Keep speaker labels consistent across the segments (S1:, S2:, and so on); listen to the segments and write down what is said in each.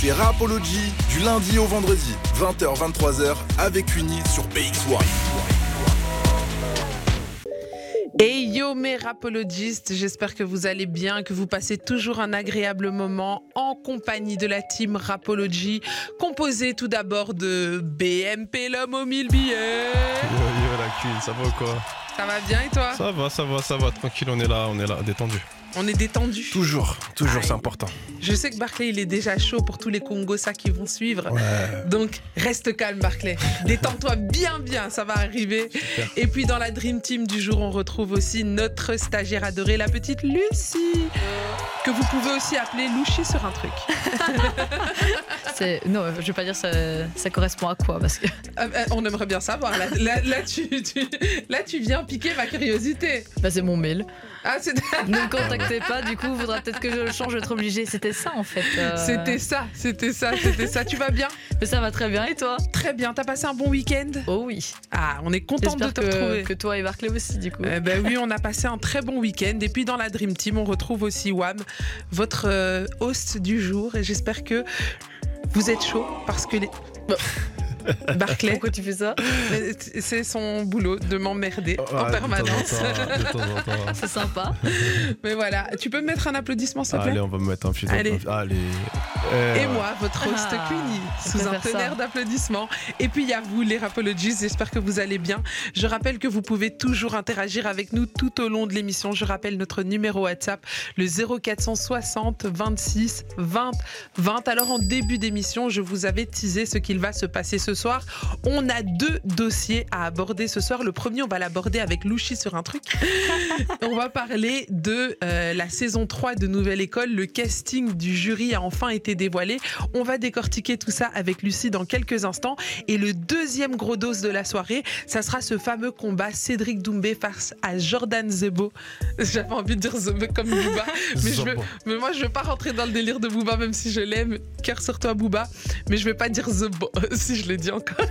S1: C'est Rapology du lundi au vendredi, 20h-23h avec Uni sur BX1.
S2: Hey yo mes rapologistes, j'espère que vous allez bien, que vous passez toujours un agréable moment en compagnie de la team Rapology, composée tout d'abord de BMP l'homme aux mille billets.
S3: Yo, yo, la queen, ça va ou quoi?
S2: Ça va bien et toi?
S3: Ça va, ça va, ça va, tranquille, on est là, on est là, détendu.
S2: On est détendu.
S3: Toujours, toujours, c'est important.
S2: Je sais que Barclay il est déjà chaud pour tous les Congosa qui vont suivre.
S3: Ouais.
S2: Donc reste calme Barclay. Détends-toi bien bien, ça va arriver.
S3: Super.
S2: Et puis dans la Dream Team du jour, on retrouve aussi notre stagiaire adorée, la petite Lucie. Que vous pouvez aussi appeler Louchi sur un truc.
S4: C'est- Non, je vais pas dire ça, ça correspond à quoi parce que
S2: Euh, euh, on aimerait bien savoir. Là, là- là, tu, tu- là, tu viens piquer ma curiosité.
S4: bah, c'est mon mail.
S2: Ah, c'est-
S4: Ne me contactez pas, du coup, faudra peut-être que je le change, je vais être obligée. C'était ça en fait. euh.
S2: c'était ça, c'était ça, c'était ça. Tu vas bien?
S4: Mais ça va très bien et toi?
S2: Très bien. T'as passé un bon week-end?
S4: Oh oui.
S2: Ah, on est contente de te
S4: que,
S2: retrouver.
S4: que toi et Barclay aussi, du coup.
S2: Eh ben oui, on a passé un très bon week-end. Et puis dans la Dream Team, on retrouve aussi Wam, votre euh, host du jour. Et j'espère que vous êtes chaud parce que les. Barclay,
S4: Pourquoi tu fais ça
S2: c'est son boulot de m'emmerder en
S3: Ouais,
S2: permanence.
S4: C'est sympa.
S2: Mais voilà, tu peux me mettre un applaudissement s'il te plaît?
S3: Allez, on va me mettre un petit
S2: Allez.
S3: Allez.
S2: Et
S3: Eh,
S2: moi, votre host
S4: Ah,
S2: Queenie,
S4: on
S2: sous un tonnerre d'applaudissements. Et puis il y a vous, les Rapologies, j'espère que vous allez bien. Je rappelle que vous pouvez toujours interagir avec nous tout au long de l'émission. Je rappelle notre numéro WhatsApp, le 0460 26 20 20. Alors en début d'émission, je vous avais teasé ce qu'il va se passer ce soir. On a deux dossiers à aborder ce soir. Le premier, on va l'aborder avec Louchi sur un truc. on va parler de euh, la saison 3 de Nouvelle École. Le casting du jury a enfin été dévoilé. On va décortiquer tout ça avec Lucie dans quelques instants. Et le deuxième gros dose de la soirée, ça sera ce fameux combat Cédric Doumbé face à Jordan Zebo. J'avais envie de dire Zebo comme Booba. Mais, je veux,
S3: Zobo.
S2: mais moi, je veux pas rentrer dans le délire de Booba, même si je l'aime. Cœur sur toi, Booba. Mais je vais pas dire Zebo, si je le dis encore.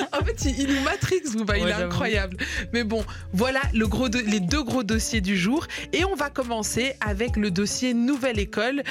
S2: en fait, il, il nous matrix, Booba. il
S4: Ouais,
S2: est incroyable. Mais bon, voilà le gros do- les deux gros dossiers du jour. Et on va commencer avec le dossier Nouvelle École.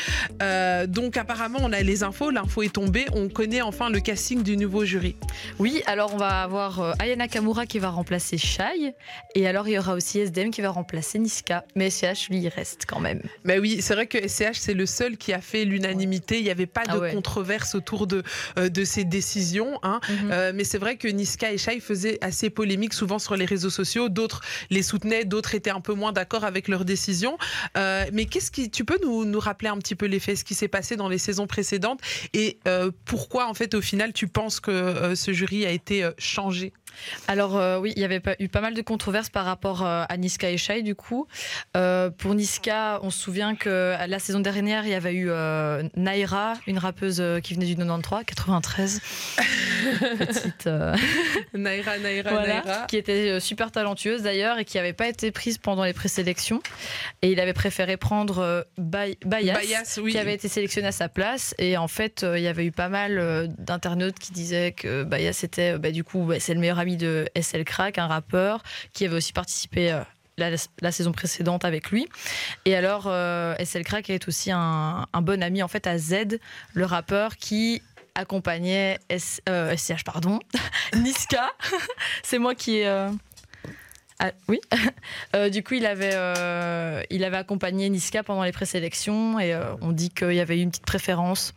S2: Euh, donc, apparemment, on a les infos. L'info est tombée. On connaît enfin le casting du nouveau jury.
S4: Oui, alors on va avoir euh, Ayana Kamura qui va remplacer Shai. Et alors il y aura aussi SDM qui va remplacer Niska. Mais SCH, lui, il reste quand même.
S2: Mais oui, c'est vrai que SCH, c'est le seul qui a fait l'unanimité. Il n'y avait pas de
S4: Ah ouais.
S2: controverse autour de, euh, de ces décisions. hein.
S4: Mhm.
S2: Euh, mais c'est vrai que Niska et Shai faisaient assez polémique souvent sur les réseaux sociaux. D'autres les soutenaient, d'autres étaient un peu moins d'accord avec leurs décisions. Euh, mais qu'est-ce qui, tu peux nous, rappeler un petit peu les faits, ce qui s'est passé dans les saisons précédentes et euh, pourquoi en fait au final tu penses que euh, ce jury a été changé?
S4: Alors euh, oui, il y avait pas, eu pas mal de controverses par rapport euh, à Niska et Shai du coup. Euh, pour Niska, on se souvient que la saison dernière, il y avait eu Naira, une rappeuse qui venait du 93, 93. Petite
S2: Naira, Naira,
S4: voilà,
S2: Naira.
S4: qui était super talentueuse d'ailleurs et qui n'avait pas été prise pendant les présélections. Et il avait préféré prendre Bay- Bayas.
S2: Bayas, oui.
S4: qui avait été sélectionné à sa place. Et en fait, il y avait eu pas mal d'internautes qui disaient que Bayas était, bah, du coup, bah, c'est le meilleur ami de SL Crack, un rappeur, qui avait aussi participé euh, la, saison précédente avec lui. Et alors, euh, SL Crack est aussi un, bon ami en fait à Z, le rappeur qui accompagnait S- euh, SCH, pardon, Niska. c'est moi qui euh, ah, oui. Du coup, il avait, il avait accompagné Niska pendant les présélections et on dit qu'il y avait eu une petite préférence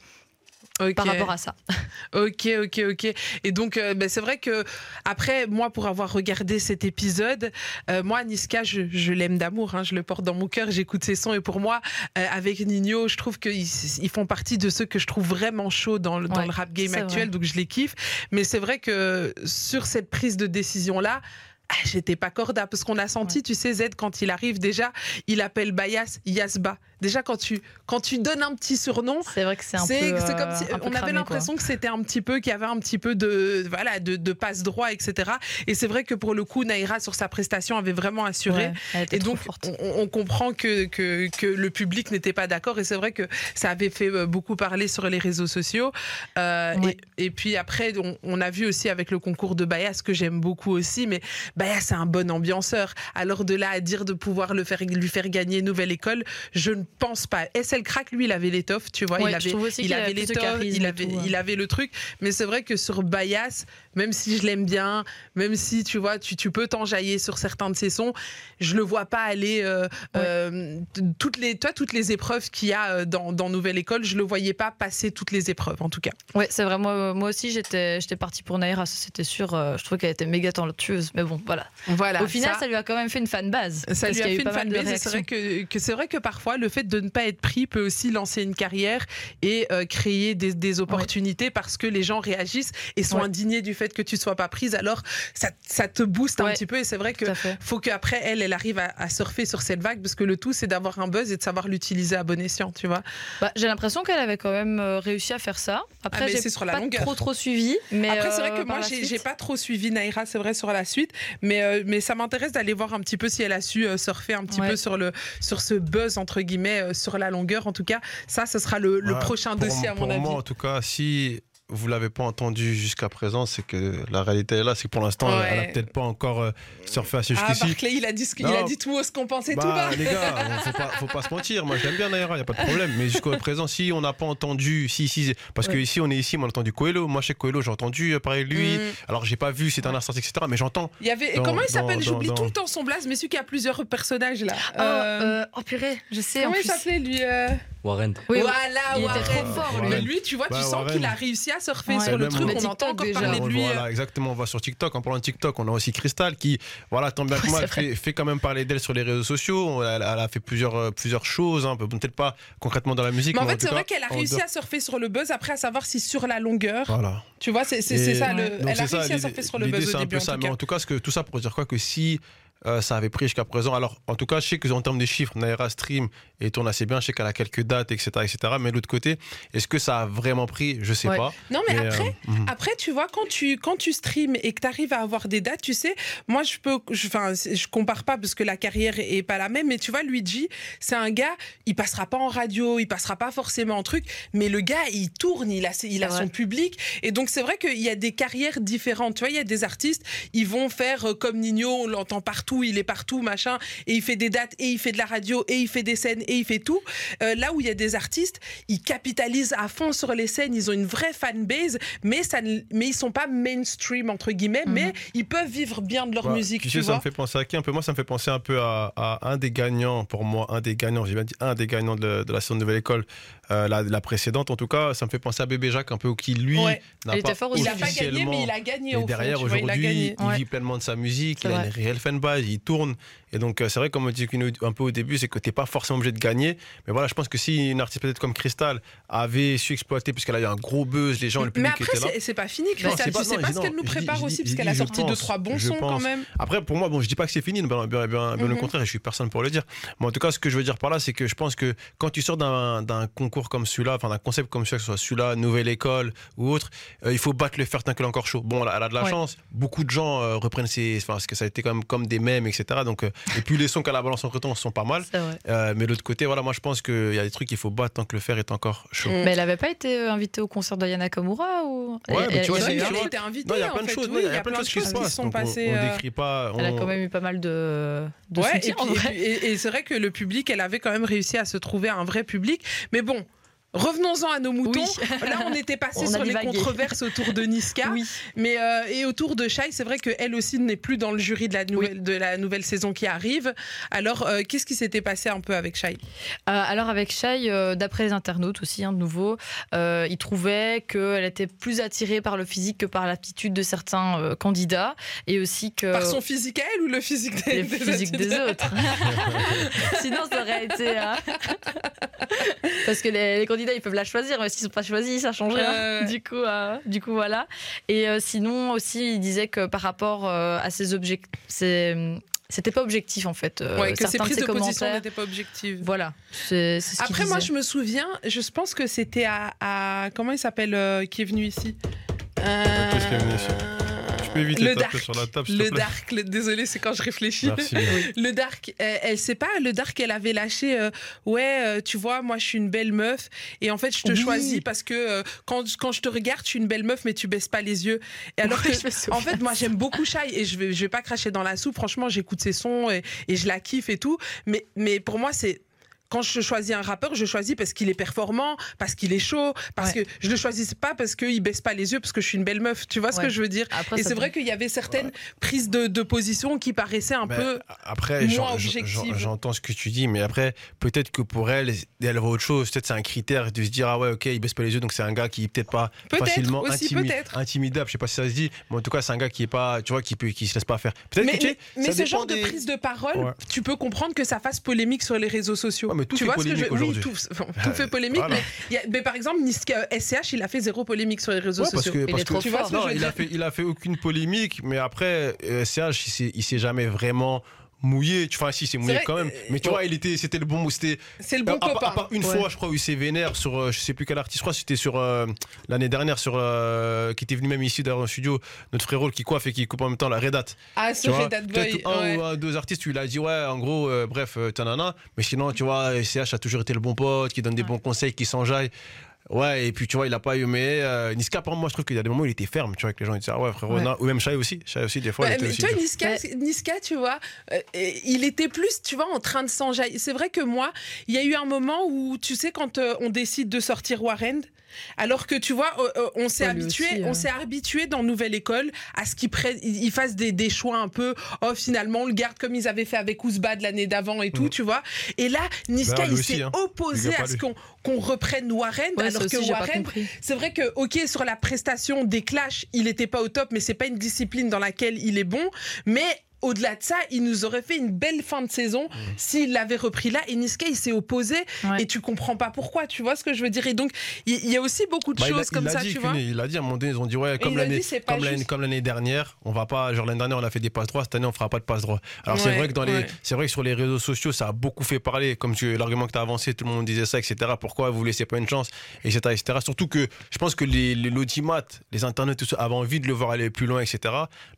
S2: Ok.
S4: par rapport à ça.
S2: Ok, ok, ok. Et donc, euh, ben, c'est vrai que après, moi, pour avoir regardé cet épisode, euh, moi, Niska, je, je l'aime d'amour. hein, je le porte dans mon cœur. J'écoute ses sons et pour moi, euh, avec Nino, je trouve qu'ils ils font partie de ceux que je trouve vraiment chauds dans, le- dans
S4: Ouais,
S2: le rap game actuel.
S4: vrai.
S2: Donc, je les kiffe. Mais c'est vrai que sur cette prise de décision là. ah, J'étais pas corda parce qu'on a senti, tu sais, Z, quand il arrive, déjà, il appelle Bayas Yasba. Déjà, quand tu, quand tu donnes un petit surnom,
S4: C'est vrai que c'est un peu.
S2: c'est c'est
S4: euh,
S2: comme si
S4: un peu
S2: on avait l'impression que c'était un petit peu qu'il y avait un petit peu de voilà de, de passe droit etc et c'est vrai que pour le coup Naira sur sa prestation avait vraiment assuré.
S4: Ouais,
S2: et donc on, on comprend que, que, que le public n'était pas d'accord. Et c'est vrai que ça avait fait euh, beaucoup parler sur les réseaux sociaux. Euh,
S4: Ouais.
S2: et, et puis après on, on a vu aussi avec le concours de Bayas que j'aime beaucoup aussi mais Bayas c'est un bon ambianceur. Alors de là à dire de pouvoir le faire lui faire gagner nouvelle école je ne pense pas. SL Crack, lui, il avait l'étoffe, tu vois.
S4: Ouais,
S2: il avait,
S4: trouve aussi
S2: il
S4: qu'il
S2: avait
S4: avait plus de
S2: l'étoffe,
S4: charisme
S2: il
S4: et
S2: avait,
S4: tout, ouais.
S2: il avait le truc. Mais c'est vrai que sur Bayas, même si je l'aime bien, même si tu vois, tu, tu peux t'enjailler sur certains de ses sons, je le vois pas aller euh, euh, toutes les, toi, toutes les épreuves qu'il y a euh, dans, dans Nouvelle École, je le voyais pas passer toutes les épreuves, en tout cas.
S4: Ouais, c'est vrai. Moi, moi aussi, j'étais, partie pour Naira, c'était sûr. Euh, Je trouve qu'elle était méga talentueuse, mais bon, voilà.
S2: Voilà.
S4: Au final, ça,
S2: ça-
S4: lui a quand même fait une fan base.
S2: Ça lui a fait une fanbase et c'est vrai que, que c'est vrai que parfois le fait de ne pas être pris peut aussi lancer une carrière et euh, créer des, des opportunités parce que les gens réagissent et sont
S4: Ouais.
S2: indignés du fait que tu sois pas prise. Alors ça, ça te booste un petit peu et c'est vrai que faut qu'après elle, elle arrive à, à surfer sur cette vague parce que le tout c'est d'avoir un buzz et de savoir l'utiliser à bon escient, tu vois.
S4: Bah, j'ai l'impression qu'elle avait quand même euh, réussi à faire ça. Après,
S2: Ah,
S4: j'ai
S2: c'est la
S4: pas trop trop suivi. Mais
S2: Après, c'est
S4: euh,
S2: vrai que moi, j'ai pas trop suivi Naira, c'est vrai, sur la suite. Mais, euh, mais ça m'intéresse d'aller voir un petit peu si elle a su surfer un petit peu sur, le, sur ce buzz, entre guillemets, euh, sur la longueur. En tout cas, ça, ce sera le, le
S3: Voilà,
S2: prochain dossier, à mon
S3: Pour
S2: avis.
S3: moi, en tout cas, si vous l'avez pas entendu jusqu'à présent, c'est que la réalité est là. C'est que pour l'instant, elle- elle a
S2: Ouais.
S3: peut-être pas encore euh, surfé assez
S2: ah,
S3: jusqu'ici.
S2: Barclay, il a dit, ce qu'il
S3: Non.
S2: a dit tout haut ce qu'on pensait tout
S3: Bah,
S2: bas.
S3: les gars, faut pas, faut pas se mentir. Moi, je l'aime bien Naira, y a pas de problème. Mais jusqu'au présent, si on n'a pas entendu, si, si, parce que
S4: Ouais.
S3: ici, on est ici, on a entendu Coelho. Moi, chez Coelho, j'ai entendu euh, parler de lui.
S2: Mm.
S3: Alors, j'ai pas vu ses dernières sorties, etc. Mais j'entends.
S2: Il y avait,
S3: Dans-
S2: comment il s'appelle? J'oublie
S3: dans-
S2: tout le temps son blaze, mais celui qui a plusieurs personnages là.
S4: Oh, euh, oh, purée, je sais. en
S2: comment il s'appelait lui euh?
S5: Warren.
S4: Oui,
S2: Voilà,
S4: il était
S2: Warren.
S4: trop fort, lui.
S2: Mais lui, tu vois, tu
S3: Bah,
S2: sens qu'il a réussi à surfer
S4: Ouais.
S2: sur le truc. On
S4: TikTok
S2: entend encore
S4: déjà.
S2: parler de lui. euh.
S3: Voilà, exactement. On voit sur TikTok. En parlant de TikTok, on a aussi Crystal qui, voilà, tant bien que mal, fait, fait quand même parler d'elle sur les réseaux sociaux. Elle, elle a fait plusieurs, euh, plusieurs choses, hein, peut-être pas concrètement dans la musique.
S2: Mais en
S3: mais
S2: fait, c'est vrai qu'elle a réussi à surfer sur le buzz. Après, à savoir si sur la longueur,
S3: Voilà.
S2: tu vois, c'est ça. Le... Elle a réussi à surfer sur le buzz
S3: c'est
S2: au
S3: un
S2: début,
S3: peu
S2: en
S3: ça.
S2: tout
S3: Mais
S2: cas.
S3: en tout cas, ce que, tout ça pour dire quoi Que si euh, ça avait pris jusqu'à présent, alors en tout cas, je sais que en termes de chiffres, Naira Stream et tourne assez bien. Je sais qu'elle a quelques dates, etc., etc. Mais de l'autre côté, est-ce que ça a vraiment pris? Je sais
S4: Ouais.
S3: pas.
S2: Non, mais
S3: Mais,
S2: après,
S3: euh, mhm.
S2: Après, tu vois, quand tu, quand tu streams et que tu arrives à avoir des dates, tu sais, moi, je peux. Enfin, je, je compare pas parce que la carrière est, pas la même, mais tu vois, Luigi, c'est un gars, il passera pas en radio, il passera pas forcément en truc, mais le gars, il tourne, il a, il a son
S4: vrai.
S2: public. Et donc, c'est vrai qu'il y a des carrières différentes. Tu vois, il y a des artistes, ils vont faire euh, comme Nino, on l'entend partout, il est partout, machin, et il fait des dates, et il fait de la radio, et il fait des scènes, et il fait tout. Euh, là où il y a des artistes, ils capitalisent à fond sur les scènes, ils ont une vraie fanbase, mais, ça ne- mais ils sont pas mainstream, entre guillemets,
S4: Mhm.
S2: mais ils peuvent vivre bien de leur
S3: Bah,
S2: musique,
S3: tu
S2: tu,
S3: sais, ça
S2: vois.
S3: me fait penser à qui un peu? Moi, ça me fait penser un peu à, à un des gagnants, pour moi, un des gagnants, j'ai bien dit un des gagnants de, de la saison de Nouvelle École, euh, la, la précédente en tout cas. Ça me fait penser à Bébé Jacques, un peu, qui lui
S2: Ouais.
S3: n'a
S4: Il
S3: pas
S2: gagné, mais il a gagné fond,
S3: derrière, aujourd'hui, il,
S4: Ouais.
S3: vit pleinement de sa musique, il a une réelle fanbase, il tourne. Et donc, euh, c'est vrai, comme on dit un peu au début, c'est que tu n'es pas forcément obligé de gagner. Mais voilà, je pense que si une artiste peut-être comme Crystal avait su exploiter, puisqu'elle a eu un gros buzz, les gens, le
S2: Mais
S3: public
S2: après,
S3: était là.
S2: c'est- c'est pas fini,
S3: c'est
S2: Tu
S3: pas-
S2: sais pas ce qu'elle nous prépare aussi, parce qu'elle a sorti deux, trois bons sons quand même.
S3: Après, pour moi, bon, je dis pas que c'est fini, bien, le
S2: Mhm.
S3: contraire, et je suis personne pour le dire. Mais en tout cas, ce que je veux dire par là, c'est que je pense que quand tu sors d'un concours comme celui-là, enfin d'un concept comme celui-là, que ce soit celui-là, Nouvelle École ou autre, euh, il faut battre le fer tant est encore chaud. Bon, elle a- elle a de la chance. Beaucoup de gens euh, reprennent ses. Enfin, parce que ça a été quand même comme des etc. Donc, euh, et puis les sons qu'elle a balancés entre temps sont pas mal. Euh, mais de l'autre côté, voilà, moi je pense qu'il y a des trucs qu'il faut battre tant que le fer est encore chaud.
S2: Mm.
S4: Mais elle avait pas été euh, invitée au concert d'Ayana Kamura ou?
S3: Ouais, mais
S4: Elle-
S3: tu vois,
S2: a été invitée,
S3: Non, il y a
S2: en
S3: plein de
S2: fait,
S3: choses,
S2: oui,
S3: il y a plein de choses qui se passent. on-
S2: passées.
S3: on, décrit pas.
S4: Elle a quand même eu pas mal de, de
S2: Ouais, et c'est vrai que le public, elle avait quand même réussi à se trouver un vrai public. Mais bon. Revenons-en à nos moutons.
S4: Oui.
S2: Là, on était passé sur les controverses autour de Niska.
S4: Oui.
S2: Mais euh, et autour de Shai, c'est vrai qu'elle aussi n'est plus dans le jury de la nouvelle, de la nouvelle saison qui arrive. Alors, euh, qu'est-ce qui s'était passé un peu avec Shai?
S4: Euh, alors avec Shai, d'après les internautes aussi, hein, de nouveau, ils trouvaient qu'elle était plus attirée par le physique que par l'aptitude de certains candidats et aussi que
S2: Par son physique à elle ou le physique des, des
S4: physiques des autres. Sinon, ça aurait été. hein. Parce que les, les candidats, ils peuvent la choisir, mais s'ils sont pas choisis, ça change rien. Du coup, euh, du coup, voilà. Et euh, sinon aussi, ils disaient que par rapport euh, à ces objectifs, c'était pas objectif en fait. euh,
S2: Ouais, que ses
S4: certains
S2: prises de,
S4: ses
S2: position
S4: commentaires.
S2: n'étaient pas objectives.
S4: Voilà. Ce
S2: Après, moi, je me souviens, je pense que c'était à, à- Comment il s'appelle euh, qui est venu ici? Euh,
S3: Qu'est-ce qui est venu ici peux éviter
S2: Le
S3: de taper
S2: dark.
S3: sur la table, s'il te
S2: Le
S3: plaît
S2: dark, le- désolé, c'est quand je réfléchis.
S3: Merci.
S2: Le dark, elle sait pas, le dark, elle avait lâché, euh, ouais, euh, tu vois, moi je suis une belle meuf, et en fait je te
S4: Oui.
S2: choisis parce que euh, quand, quand je te regarde, je suis une belle meuf, mais tu baisses pas les yeux. Et alors
S4: Ouais,
S2: que, en fait, moi j'aime beaucoup Shai, et je vais, je vais pas cracher dans la soupe, franchement, j'écoute ses sons et, et je la kiffe et tout, mais, mais pour moi c'est. Quand je choisis un rappeur, je choisis parce qu'il est performant, parce qu'il est chaud, parce
S4: Ouais.
S2: que je le choisis pas parce qu'il baisse pas les yeux, parce que je suis une belle meuf. Tu vois ce que je veux dire
S4: Après,
S2: Et c'est vrai qu'il y avait certaines prises de, de position qui paraissaient un
S3: Ben,
S2: peu.
S3: après,
S2: moins
S3: j'en- j'en-
S2: objective.
S3: j'entends ce que tu dis, mais après, peut-être que pour elle, elle voit autre chose. Peut-être c'est un critère de se dire, ah ouais, ok, il baisse pas les yeux, donc c'est un gars qui est peut-être pas facilement
S2: aussi,
S3: intimi-
S2: peut-être.
S3: intimidable. Je sais pas si ça se dit, mais en tout cas, c'est un gars qui est pas, tu vois, qui peut, qui se laisse pas faire.
S2: Mais,
S3: que tu sais,
S2: mais- mais
S3: ça
S2: ce genre de prise de parole,
S3: Ouais.
S2: tu peux comprendre que ça fasse polémique sur les réseaux sociaux.
S3: Mais tout
S2: tu
S3: fait
S2: vois ce que je
S3: polémique
S2: Oui,
S3: aujourd'hui.
S2: tout, enfin, tout fait polémique.
S3: Voilà.
S2: Mais, il y a- mais par exemple, Niska SCH, il a fait zéro polémique sur les réseaux
S3: Ouais, parce
S2: sociaux.
S3: que,
S4: Il
S3: parce
S4: est trop
S3: que-
S4: fort.
S3: non, il a fait, il a fait aucune polémique, mais après, euh, CH, il s'est, il s'est jamais vraiment mouillé. Tu vois, si, il s'est mouillé quand même.
S2: euh,
S3: Mais tu vois, il était, c'était le bon, c'était.
S2: C'est le bon
S3: à,
S2: copain.
S3: à part une
S4: Ouais.
S3: fois, je crois, où il s'est vénère sur, euh, je sais plus quel artiste, je crois, c'était sur euh, l'année dernière, sur euh, qui était venu même ici dans le studio, notre frérot qui coiffe et qui coupe en même temps la Red Hat.
S2: Ah,
S3: Tu
S2: sur
S3: vois,
S2: Red Hat Boy.
S3: un
S2: ouais.
S3: ou un, deux artistes, où il a dit ouais, en gros, euh, bref, tanana. Mais sinon, tu vois, CH a toujours été le bon pote, qui donne des
S4: Ouais.
S3: bons conseils, qui s'enjaille. Ouais, et puis tu vois, il a pas eu, mais euh, Niska, par moi, je trouve qu'il y a des moments où il était ferme, tu vois, avec les gens, ils disaient, ah ouais, frérot,
S4: Ouais.
S3: ou même Shai aussi, Shai aussi, des fois, il
S2: Ouais,
S3: était
S2: mais
S3: aussi
S2: tu vois. Niska,
S4: Ouais.
S2: Niska, tu vois, euh, il était plus, tu vois, en train de s'enjailler. C'est vrai que moi, il y a eu un moment où, tu sais, quand euh, on décide de sortir Warren, alors que tu vois, euh, euh, on s'est habitué,
S4: aussi,
S2: on
S4: euh.
S2: s'est habitué dans Nouvelle École à ce qu'ils ils fassent des, des choix un peu. Oh, finalement, on le garde comme ils avaient fait avec Ouzbad l'année d'avant et tout, tu vois. Et là, Niska,
S3: Bah,
S2: il s'est
S3: hein.
S2: opposé à ce qu'on qu'on reprenne Warren,
S4: Ouais,
S2: alors que Warren, c'est vrai que, ok, sur la prestation des clashs, il n'était pas au top, mais c'est pas une discipline dans laquelle il est bon. Mais au-delà de ça, il nous aurait fait une belle fin de saison
S3: Mm.
S2: s'il l'avait repris là. Et Niska, il s'est opposé
S4: Ouais.
S2: et tu comprends pas pourquoi. Tu vois ce que je veux dire Et donc, il y, a aussi beaucoup de
S3: Bah, a-
S2: choses comme ça,
S3: dit,
S2: tu vois.
S3: Cuny, Il a dit à un moment donné, ils ont dit ouais, comme l'année,
S2: dit, c'est pas
S3: comme l'année,
S2: juste.
S3: comme l'année dernière, on va pas, genre l'année dernière on a fait des passes droits, cette année on fera pas de passes droits. Alors c'est vrai que dans les, c'est vrai que sur les réseaux sociaux ça a beaucoup fait parler, comme tu, l'argument que tu as avancé, tout le monde disait ça, etc. Pourquoi vous laissez pas une chance, etc., etc. Surtout que je pense que les, les l'audimat, les internets, tout ça, avaient envie de le voir aller plus loin, etc.